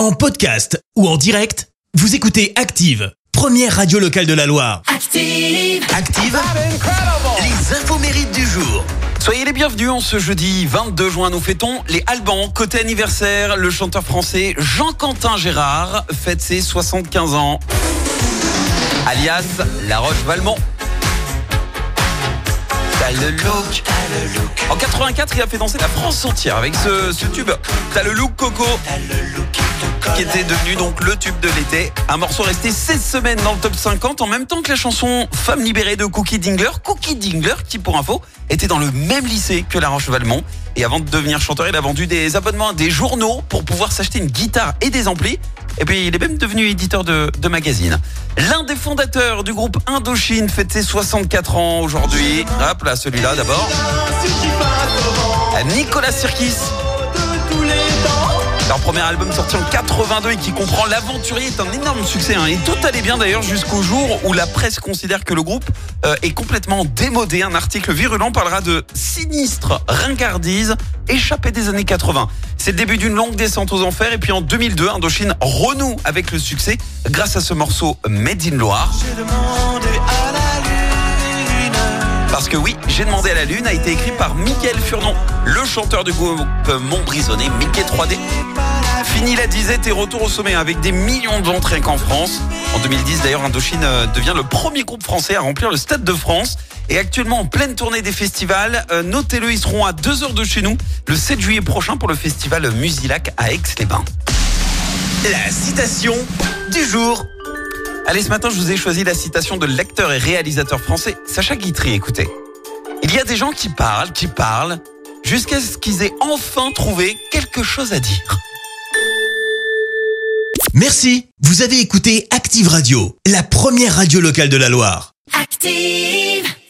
En podcast ou en direct, vous écoutez Active, première radio locale de la Loire. Active. Active, les infos mérites du jour. Soyez les bienvenus en ce jeudi 22 juin. Nous fêtons les Albans. Côté anniversaire, le chanteur français Jean-Quentin Gérard fête ses 75 ans. Alias La Roche-Valmont. T'as le look. En 84, il a fait danser la France entière avec ce, ce tube. T'as le look Coco. Qui était devenu donc le tube de l'été. Un morceau resté 16 semaines dans le top 50 en même temps que la chanson Femme libérée de Cookie Dingler. Cookie Dingler, qui pour info, était dans le même lycée que La Roche-Valmont. Et avant de devenir chanteur, il a vendu des abonnements à des journaux pour pouvoir s'acheter une guitare et des amplis. Et puis il est même devenu éditeur de, de magazines. L'un des fondateurs du groupe Indochine fête ses 64 ans aujourd'hui. Hop là, celui-là d'abord. Nicolas Sirkis. Leur premier album sorti en 82 et qui comprend L'Aventurier est un énorme succès. hein. Et tout allait bien d'ailleurs jusqu'au jour où la presse considère que le groupe euh, est complètement démodé. Un article virulent parlera de sinistre ringardise échappée des années 80. C'est le début d'une longue descente aux enfers. Et puis en 2002, Indochine renoue avec le succès grâce à ce morceau Made in Loire. Parce que oui, J'ai demandé à la Lune a été écrit par Mickaël Furnon, le chanteur du groupe Montbrisonné, Mickey 3D. Fini la disette et retour au sommet avec des millions d'entrées qu'en France. En 2010, d'ailleurs, Indochine euh, devient le premier groupe français à remplir le Stade de France. Et actuellement en pleine tournée des festivals, Euh, notez-le, ils seront à 2 heures de chez nous le 7 juillet prochain pour le festival Musilac à Aix-les-Bains. La citation du jour. Allez, ce matin, je vous ai choisi la citation de l'acteur et réalisateur français Sacha Guitry. Écoutez. Il y a des gens qui parlent, qui parlent, jusqu'à ce qu'ils aient enfin trouvé quelque chose à dire. Merci, vous avez écouté Active Radio, la première radio locale de la Loire. Active.